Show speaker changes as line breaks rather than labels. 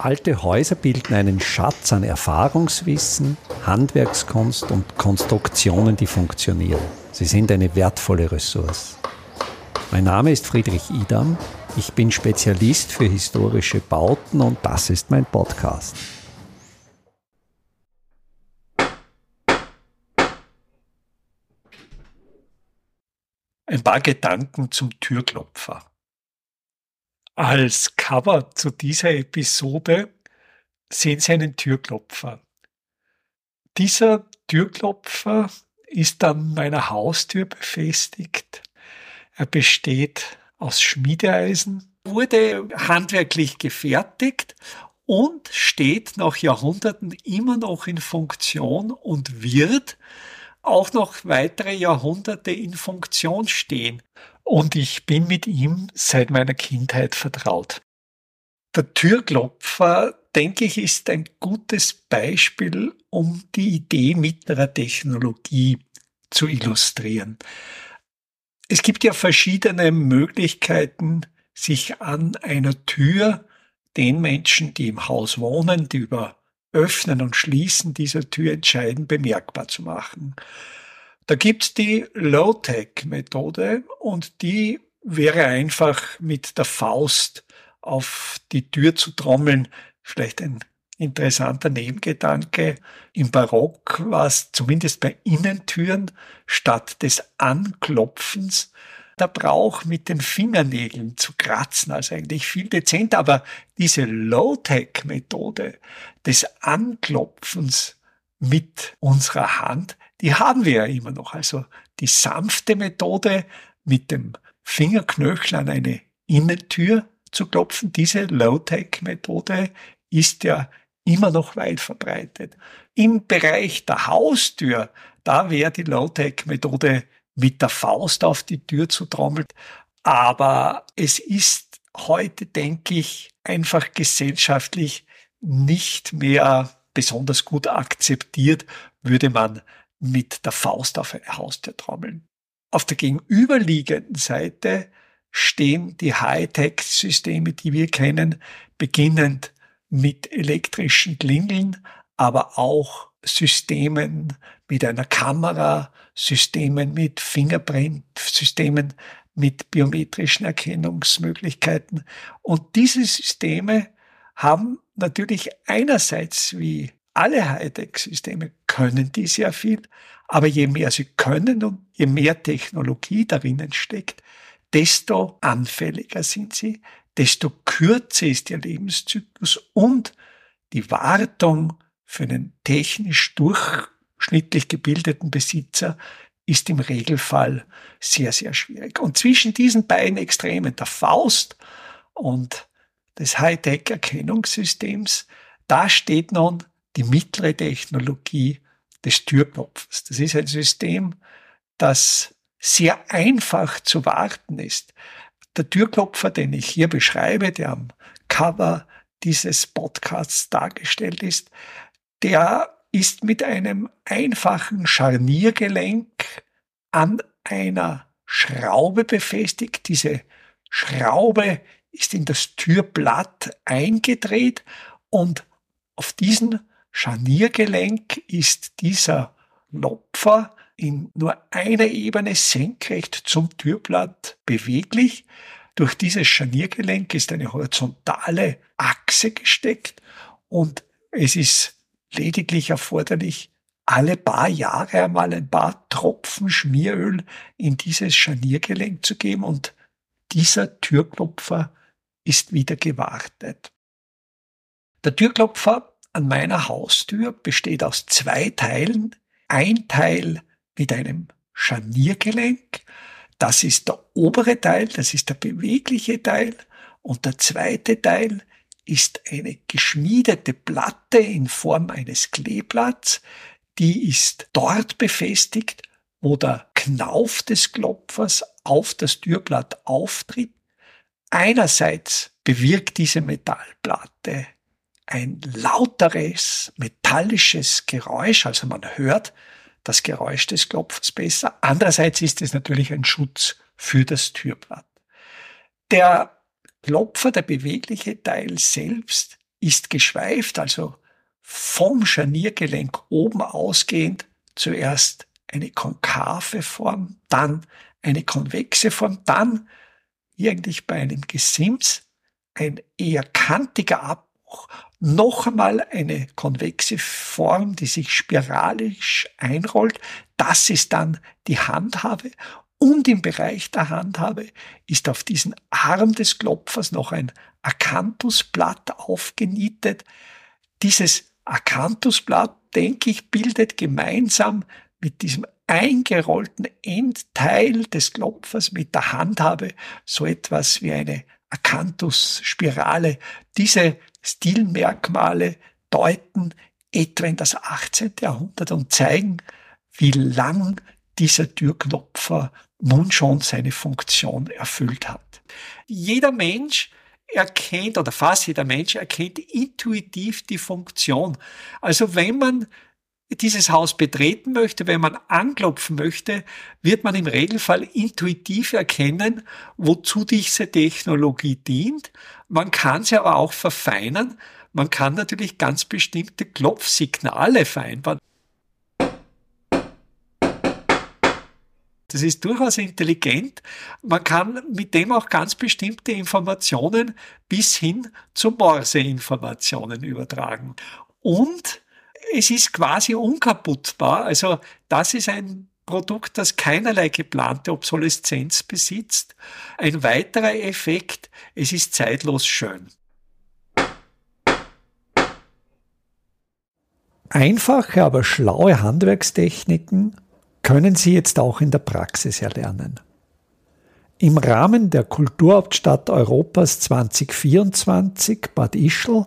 Alte Häuser bilden einen Schatz an Erfahrungswissen, Handwerkskunst und Konstruktionen, die funktionieren. Sie sind eine wertvolle Ressource. Mein Name ist Friedrich Idam. Ich bin Spezialist für historische Bauten und das ist mein Podcast.
Ein paar Gedanken zum Türklopfer. Als Cover zu dieser Episode sehen Sie einen Türklopfer. Dieser Türklopfer ist an meiner Haustür befestigt. Er besteht aus Schmiedeeisen, wurde handwerklich gefertigt und steht nach Jahrhunderten immer noch in Funktion und wird auch noch weitere Jahrhunderte in Funktion stehen und ich bin mit ihm seit meiner Kindheit vertraut. Der Türklopfer, denke ich, ist ein gutes Beispiel, um die Idee mittlerer Technologie zu illustrieren. Es gibt ja verschiedene Möglichkeiten, sich an einer Tür den Menschen, die im Haus wohnen, die über Öffnen und Schließen dieser Tür entscheiden, bemerkbar zu machen. Da gibt's die Low-Tech-Methode und die wäre einfach mit der Faust auf die Tür zu trommeln. Vielleicht ein interessanter Nebengedanke. Im Barock war es zumindest bei Innentüren statt des Anklopfens der Brauch mit den Fingernägeln zu kratzen, also eigentlich viel dezenter. Aber diese Low-Tech-Methode des Anklopfens mit unserer Hand, die haben wir ja immer noch. Also die sanfte Methode mit dem Fingerknöchel an eine Innentür zu klopfen, diese Low-Tech-Methode ist ja immer noch weit verbreitet. Im Bereich der Haustür, da wäre die Low-Tech-Methode mit der Faust auf die Tür zu trommeln. Aber es ist heute, denke ich, einfach gesellschaftlich nicht mehr besonders gut akzeptiert, würde man mit der Faust auf eine Haustür trommeln. Auf der gegenüberliegenden Seite stehen die Hightech-Systeme, die wir kennen, beginnend mit elektrischen Klingeln, aber auch Systemen mit einer Kamera, Systemen mit Fingerprint, Systemen mit biometrischen Erkennungsmöglichkeiten. Und diese Systeme haben natürlich einerseits wie alle Hightech-Systeme können die sehr viel, aber je mehr sie können und je mehr Technologie darin steckt, desto anfälliger sind sie, desto kürzer ist ihr Lebenszyklus und die Wartung für einen technisch durchschnittlich gebildeten Besitzer ist im Regelfall sehr, sehr schwierig. Und zwischen diesen beiden Extremen, der Faust und des Hightech-Erkennungssystems, da steht nun die mittlere Technologie des Türklopfers. Das ist ein System, das sehr einfach zu warten ist. Der Türklopfer, den ich hier beschreibe, der am Cover dieses Podcasts dargestellt ist, der ist mit einem einfachen Scharniergelenk an einer Schraube befestigt. Diese Schraube ist in das Türblatt eingedreht und auf diesen Scharniergelenk ist dieser Lopfer in nur einer Ebene senkrecht zum Türblatt beweglich. Durch dieses Scharniergelenk ist eine horizontale Achse gesteckt und es ist lediglich erforderlich, alle paar Jahre einmal ein paar Tropfen Schmieröl in dieses Scharniergelenk zu geben und dieser Türklopfer ist wieder gewartet. Der Türklopfer an meiner Haustür besteht aus zwei Teilen. Ein Teil mit einem Scharniergelenk. Das ist der obere Teil, das ist der bewegliche Teil. Und der zweite Teil ist eine geschmiedete Platte in Form eines Kleeblatts. Die ist dort befestigt, wo der Knauf des Klopfers auf das Türblatt auftritt. Einerseits bewirkt diese Metallplatte ein lauteres, metallisches Geräusch, also man hört das Geräusch des Klopfers besser. Andererseits ist es natürlich ein Schutz für das Türblatt. Der Klopfer, der bewegliche Teil selbst, ist geschweift, also vom Scharniergelenk oben ausgehend zuerst eine konkave Form, dann eine konvexe Form, dann eigentlich bei einem Gesims ein eher kantiger Abbruch, noch einmal eine konvexe Form, die sich spiralisch einrollt. Das ist dann die Handhabe. Und im Bereich der Handhabe ist auf diesen Arm des Klopfers noch ein Akanthusblatt aufgenietet. Dieses Akanthusblatt, denke ich, bildet gemeinsam mit diesem eingerollten Endteil des Klopfers mit der Handhabe so etwas wie eine Akanthusspirale. Diese Stilmerkmale deuten etwa in das 18. Jahrhundert und zeigen, wie lang dieser Türklopfer nun schon seine Funktion erfüllt hat. Jeder Mensch erkennt oder fast jeder Mensch erkennt intuitiv die Funktion. Also wenn man dieses Haus betreten möchte, wenn man anklopfen möchte, wird man im Regelfall intuitiv erkennen, wozu diese Technologie dient. Man kann sie aber auch verfeinern. Man kann natürlich ganz bestimmte Klopfsignale vereinbaren. Das ist durchaus intelligent. Man kann mit dem auch ganz bestimmte Informationen bis hin zu Morse-Informationen übertragen. Und es ist quasi unkaputtbar. Also das ist ein Produkt, das keinerlei geplante Obsoleszenz besitzt. Ein weiterer Effekt, es ist zeitlos schön.
Einfache, aber schlaue Handwerkstechniken können Sie jetzt auch in der Praxis erlernen. Im Rahmen der Kulturhauptstadt Europas 2024 Bad Ischl